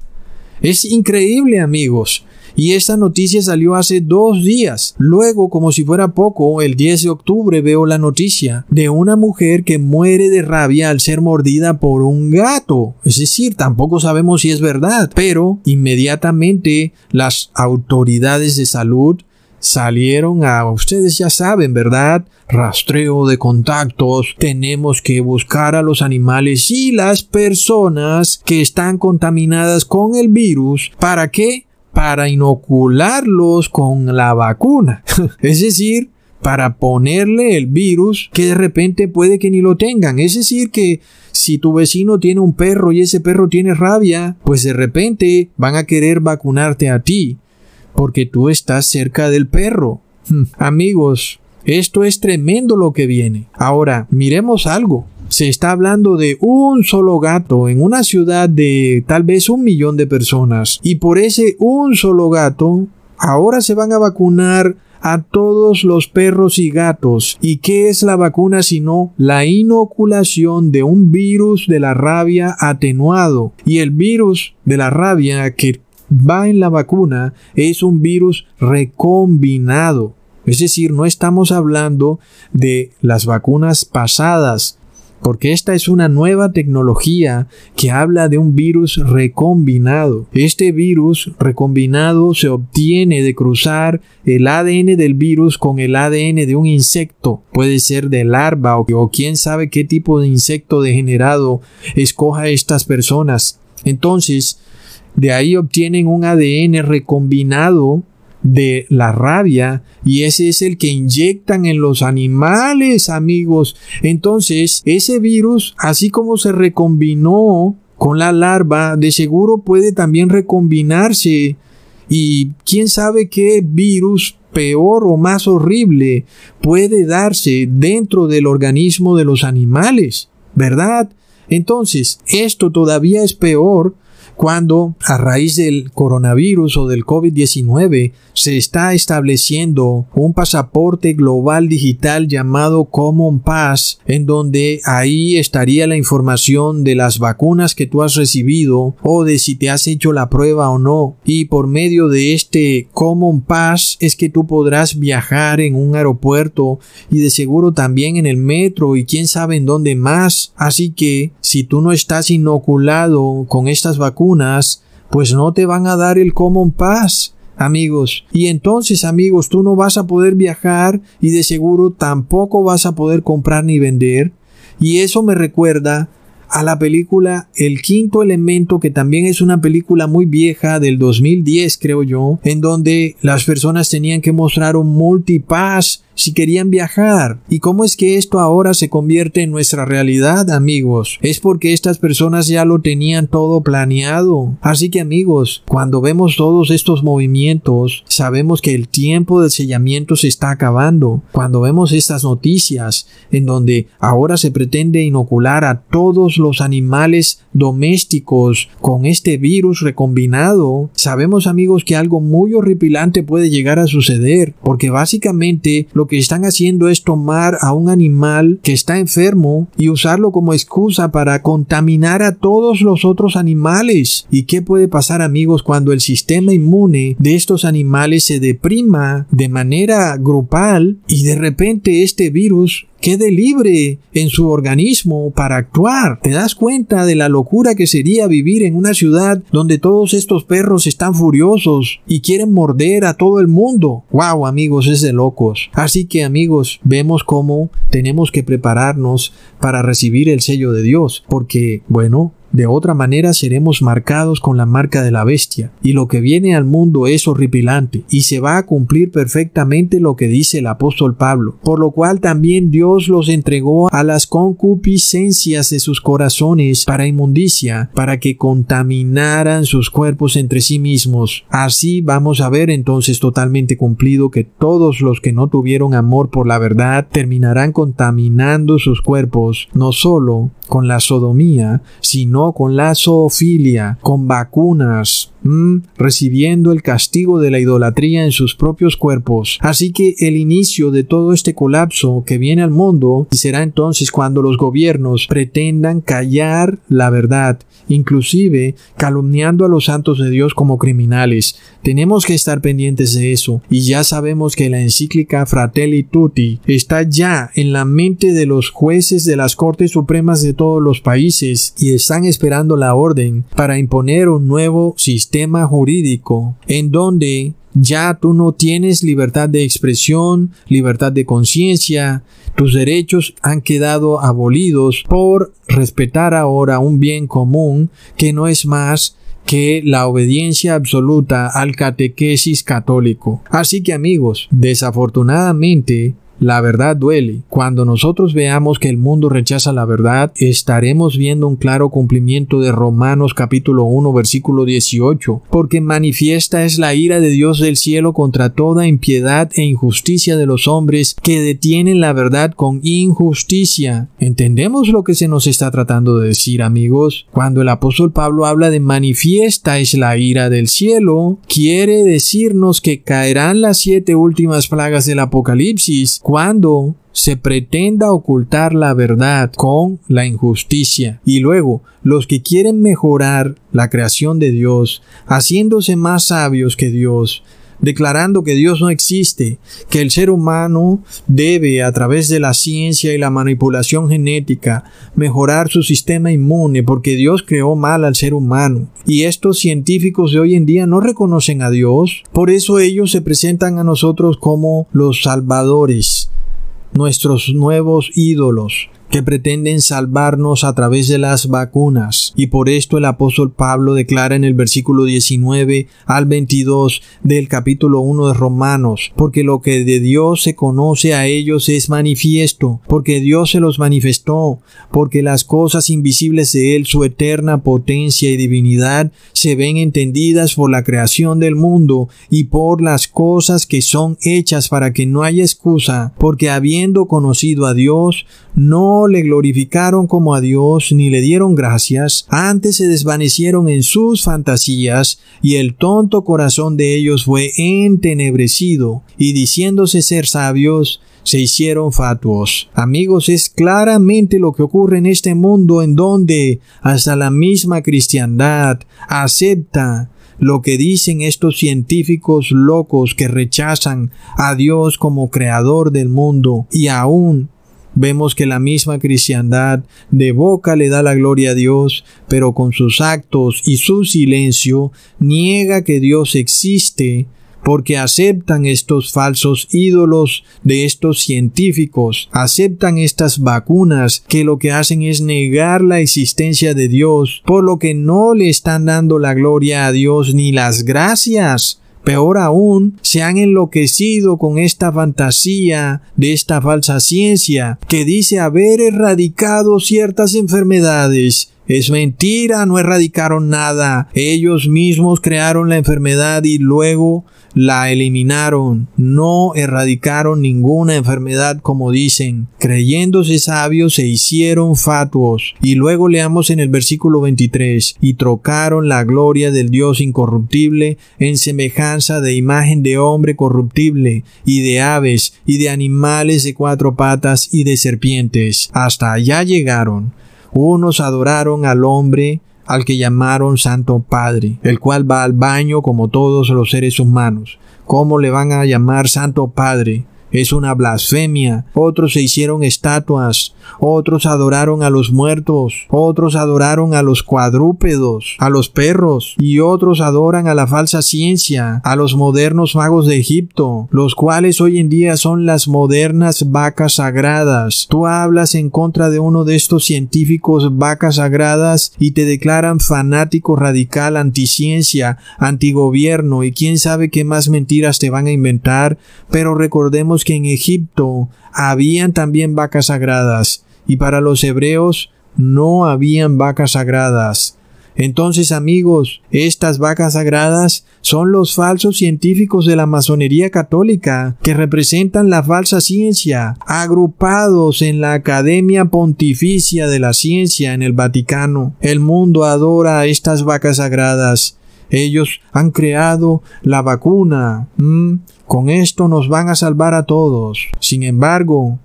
Es increíble amigos. Y esta noticia salió hace dos días. Luego, como si fuera poco, el 10 de octubre veo la noticia de una mujer que muere de rabia al ser mordida por un gato. Es decir, tampoco sabemos si es verdad, pero inmediatamente las autoridades de salud salieron a, ustedes ya saben, ¿verdad? Rastreo de contactos, tenemos que buscar a los animales y las personas que están contaminadas con el virus. ¿Para qué? Para inocularlos con la vacuna. es decir, para ponerle el virus que de repente puede que ni lo tengan. Es decir, que si tu vecino tiene un perro y ese perro tiene rabia, pues de repente van a querer vacunarte a ti, porque tú estás cerca del perro. Hmm. Amigos, esto es tremendo lo que viene. Ahora, miremos algo. Se está hablando de un solo gato en una ciudad de tal vez un millón de personas. Y por ese un solo gato, ahora se van a vacunar a todos los perros y gatos. ¿Y qué es la vacuna sino la inoculación de un virus de la rabia atenuado? Y el virus de la rabia que va en la vacuna es un virus recombinado. Es decir, no estamos hablando de las vacunas pasadas, porque esta es una nueva tecnología que habla de un virus recombinado. Este virus recombinado se obtiene de cruzar el ADN del virus con el ADN de un insecto. Puede ser de larva o, o quién sabe qué tipo de insecto degenerado escoja estas personas. Entonces, de ahí obtienen un ADN recombinado de la rabia y ese es el que inyectan en los animales, amigos. Entonces, ese virus, así como se recombinó con la larva, de seguro puede también recombinarse y quién sabe qué virus peor o más horrible puede darse dentro del organismo de los animales, ¿verdad? Entonces, esto todavía es peor cuando a raíz del coronavirus o del COVID-19 se está estableciendo un pasaporte global digital llamado Common Pass, en donde ahí estaría la información de las vacunas que tú has recibido o de si te has hecho la prueba o no. Y por medio de este Common Pass es que tú podrás viajar en un aeropuerto y de seguro también en el metro y quién sabe en dónde más. Así que si tú no estás inoculado con estas vacunas, pues no te van a dar el Common Pass amigos. Y entonces, amigos, tú no vas a poder viajar y de seguro tampoco vas a poder comprar ni vender. Y eso me recuerda a la película El Quinto Elemento, que también es una película muy vieja del 2010, creo yo, en donde las personas tenían que mostrar un multipass si querían viajar. ¿Y cómo es que esto ahora se convierte en nuestra realidad, amigos? Es porque estas personas ya lo tenían todo planeado. Así que, amigos, cuando vemos todos estos movimientos, sabemos que el tiempo del sellamiento se está acabando. Cuando vemos estas noticias en donde ahora se pretende inocular a todos los animales domésticos con este virus recombinado, sabemos, amigos, que algo muy horripilante puede llegar a suceder, porque básicamente lo que están haciendo es tomar a un animal que está enfermo y usarlo como excusa para contaminar a todos los otros animales. ¿Y qué puede pasar amigos cuando el sistema inmune de estos animales se deprima de manera grupal y de repente este virus quede libre en su organismo para actuar. ¿Te das cuenta de la locura que sería vivir en una ciudad donde todos estos perros están furiosos y quieren morder a todo el mundo? ¡Wow, amigos! Es de locos. Así que, amigos, vemos cómo tenemos que prepararnos para recibir el sello de Dios, porque, bueno, de otra manera seremos marcados con la marca de la bestia, y lo que viene al mundo es horripilante, y se va a cumplir perfectamente lo que dice el apóstol Pablo, por lo cual también Dios los entregó a las concupiscencias de sus corazones para inmundicia, para que contaminaran sus cuerpos entre sí mismos. Así vamos a ver entonces totalmente cumplido que todos los que no tuvieron amor por la verdad terminarán contaminando sus cuerpos, no solo con la sodomía, sino con la zoofilia, con vacunas, recibiendo el castigo de la idolatría en sus propios cuerpos. Así que el inicio de todo este colapso que viene al mundo será entonces cuando los gobiernos pretendan callar la verdad, inclusive calumniando a los santos de Dios como criminales. Tenemos que estar pendientes de eso y ya sabemos que la encíclica Fratelli Tutti está ya en la mente de los jueces de las Cortes Supremas de todos los países y están esperando la orden para imponer un nuevo sistema sistema jurídico en donde ya tú no tienes libertad de expresión, libertad de conciencia, tus derechos han quedado abolidos por respetar ahora un bien común que no es más que la obediencia absoluta al catequesis católico. Así que amigos, desafortunadamente, la verdad duele. Cuando nosotros veamos que el mundo rechaza la verdad, estaremos viendo un claro cumplimiento de Romanos capítulo 1 versículo 18, porque manifiesta es la ira de Dios del cielo contra toda impiedad e injusticia de los hombres que detienen la verdad con injusticia. ¿Entendemos lo que se nos está tratando de decir, amigos? Cuando el apóstol Pablo habla de manifiesta es la ira del cielo, quiere decirnos que caerán las siete últimas plagas del Apocalipsis cuando se pretenda ocultar la verdad con la injusticia. Y luego, los que quieren mejorar la creación de Dios, haciéndose más sabios que Dios, declarando que Dios no existe, que el ser humano debe, a través de la ciencia y la manipulación genética, mejorar su sistema inmune porque Dios creó mal al ser humano. Y estos científicos de hoy en día no reconocen a Dios, por eso ellos se presentan a nosotros como los salvadores, nuestros nuevos ídolos, que pretenden salvarnos a través de las vacunas. Y por esto el apóstol Pablo declara en el versículo 19 al 22 del capítulo 1 de Romanos, porque lo que de Dios se conoce a ellos es manifiesto, porque Dios se los manifestó, porque las cosas invisibles de Él, su eterna potencia y divinidad, se ven entendidas por la creación del mundo y por las cosas que son hechas para que no haya excusa, porque habiendo conocido a Dios, no le glorificaron como a Dios ni le dieron gracias, antes se desvanecieron en sus fantasías y el tonto corazón de ellos fue entenebrecido y diciéndose ser sabios, se hicieron fatuos. Amigos, es claramente lo que ocurre en este mundo en donde hasta la misma cristiandad acepta lo que dicen estos científicos locos que rechazan a Dios como creador del mundo y aún Vemos que la misma cristiandad de boca le da la gloria a Dios, pero con sus actos y su silencio niega que Dios existe porque aceptan estos falsos ídolos de estos científicos, aceptan estas vacunas que lo que hacen es negar la existencia de Dios, por lo que no le están dando la gloria a Dios ni las gracias. Peor aún, se han enloquecido con esta fantasía de esta falsa ciencia que dice haber erradicado ciertas enfermedades. Es mentira, no erradicaron nada. Ellos mismos crearon la enfermedad y luego la eliminaron, no erradicaron ninguna enfermedad como dicen, creyéndose sabios se hicieron fatuos. Y luego leamos en el versículo 23, y trocaron la gloria del Dios incorruptible en semejanza de imagen de hombre corruptible, y de aves, y de animales de cuatro patas, y de serpientes. Hasta allá llegaron. Unos adoraron al hombre, al que llamaron Santo Padre, el cual va al baño como todos los seres humanos. ¿Cómo le van a llamar Santo Padre? Es una blasfemia. Otros se hicieron estatuas, otros adoraron a los muertos, otros adoraron a los cuadrúpedos, a los perros, y otros adoran a la falsa ciencia, a los modernos magos de Egipto, los cuales hoy en día son las modernas vacas sagradas. Tú hablas en contra de uno de estos científicos vacas sagradas y te declaran fanático radical anticiencia, antigobierno y quién sabe qué más mentiras te van a inventar, pero recordemos que en Egipto habían también vacas sagradas y para los hebreos no habían vacas sagradas. Entonces amigos, estas vacas sagradas son los falsos científicos de la masonería católica que representan la falsa ciencia, agrupados en la Academia Pontificia de la Ciencia en el Vaticano. El mundo adora a estas vacas sagradas. Ellos han creado la vacuna. Con esto nos van a salvar a todos. Sin embargo,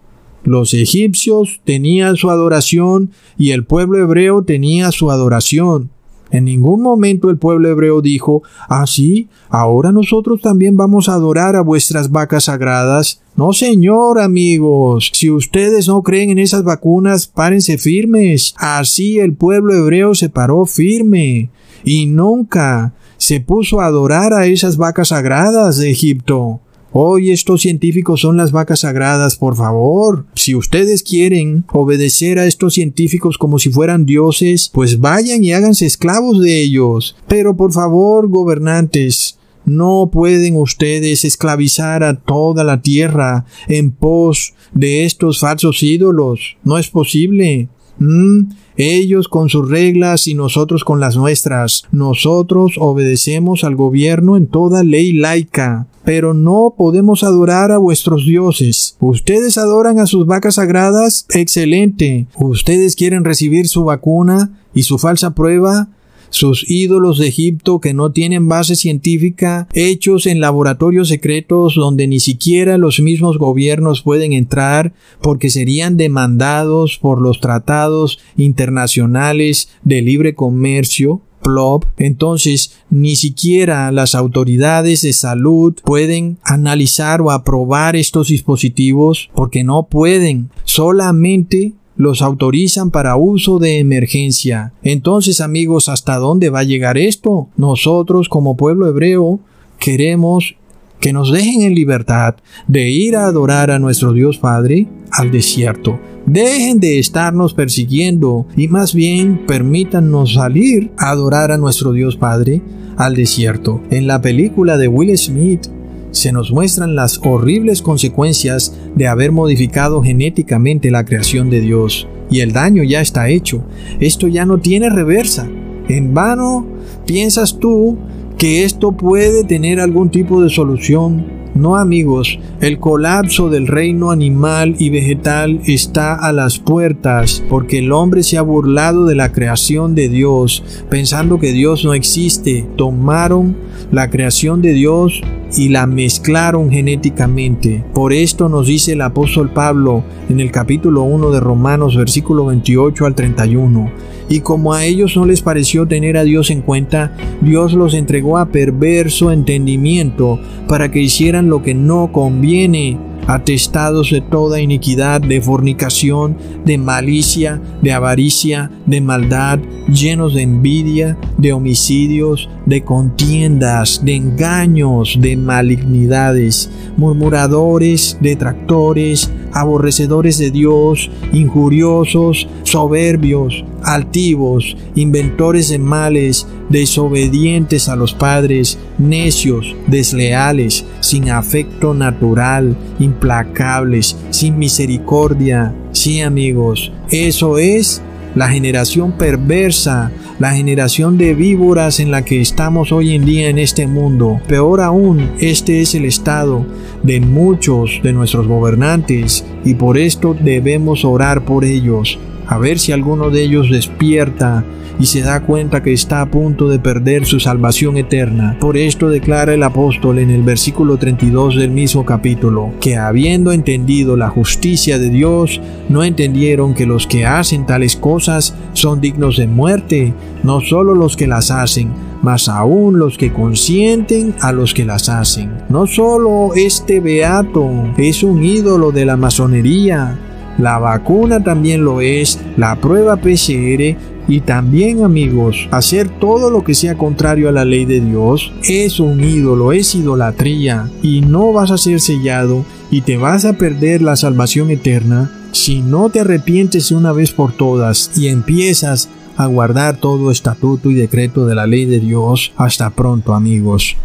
los egipcios tenían su adoración y el pueblo hebreo tenía su adoración. En ningún momento el pueblo hebreo dijo, ah, sí, ahora nosotros también vamos a adorar a vuestras vacas sagradas. No, señor, amigos, si ustedes no creen en esas vacunas, párense firmes. Así el pueblo hebreo se paró firme y nunca se puso a adorar a esas vacas sagradas de Egipto. Hoy estos científicos son las vacas sagradas, por favor. Si ustedes quieren obedecer a estos científicos como si fueran dioses, pues vayan y háganse esclavos de ellos. Pero por favor, gobernantes, no pueden ustedes esclavizar a toda la tierra en pos de estos falsos ídolos. No es posible. ¿Mm? Ellos con sus reglas y nosotros con las nuestras. Nosotros obedecemos al gobierno en toda ley laica. Pero no podemos adorar a vuestros dioses. ¿Ustedes adoran a sus vacas sagradas? Excelente. ¿Ustedes quieren recibir su vacuna y su falsa prueba? Sus ídolos de Egipto que no tienen base científica, hechos en laboratorios secretos donde ni siquiera los mismos gobiernos pueden entrar porque serían demandados por los tratados internacionales de libre comercio, PLOP, entonces ni siquiera las autoridades de salud pueden analizar o aprobar estos dispositivos porque no pueden. Solamente los autorizan para uso de emergencia. Entonces amigos, ¿hasta dónde va a llegar esto? Nosotros como pueblo hebreo queremos que nos dejen en libertad de ir a adorar a nuestro Dios Padre al desierto. Dejen de estarnos persiguiendo y más bien permítannos salir a adorar a nuestro Dios Padre al desierto. En la película de Will Smith se nos muestran las horribles consecuencias de haber modificado genéticamente la creación de Dios. Y el daño ya está hecho. Esto ya no tiene reversa. En vano piensas tú que esto puede tener algún tipo de solución no amigos, el colapso del reino animal y vegetal está a las puertas porque el hombre se ha burlado de la creación de Dios, pensando que Dios no existe. Tomaron la creación de Dios y la mezclaron genéticamente. Por esto nos dice el apóstol Pablo en el capítulo 1 de Romanos versículo 28 al 31. Y como a ellos no les pareció tener a Dios en cuenta, Dios los entregó a perverso entendimiento para que hicieran lo que no conviene atestados de toda iniquidad, de fornicación, de malicia, de avaricia, de maldad, llenos de envidia, de homicidios, de contiendas, de engaños, de malignidades, murmuradores, detractores, aborrecedores de Dios, injuriosos, soberbios, altivos, inventores de males, desobedientes a los padres, necios, desleales, sin afecto natural, implacables, sin misericordia. Sí amigos, eso es la generación perversa, la generación de víboras en la que estamos hoy en día en este mundo. Peor aún, este es el estado de muchos de nuestros gobernantes y por esto debemos orar por ellos, a ver si alguno de ellos despierta y se da cuenta que está a punto de perder su salvación eterna. Por esto declara el apóstol en el versículo 32 del mismo capítulo, que habiendo entendido la justicia de Dios, no entendieron que los que hacen tales cosas son dignos de muerte, no solo los que las hacen, mas aún los que consienten a los que las hacen. No solo este beato es un ídolo de la masonería, la vacuna también lo es, la prueba PCR y también amigos, hacer todo lo que sea contrario a la ley de Dios es un ídolo, es idolatría y no vas a ser sellado y te vas a perder la salvación eterna si no te arrepientes una vez por todas y empiezas a guardar todo estatuto y decreto de la ley de Dios. Hasta pronto amigos.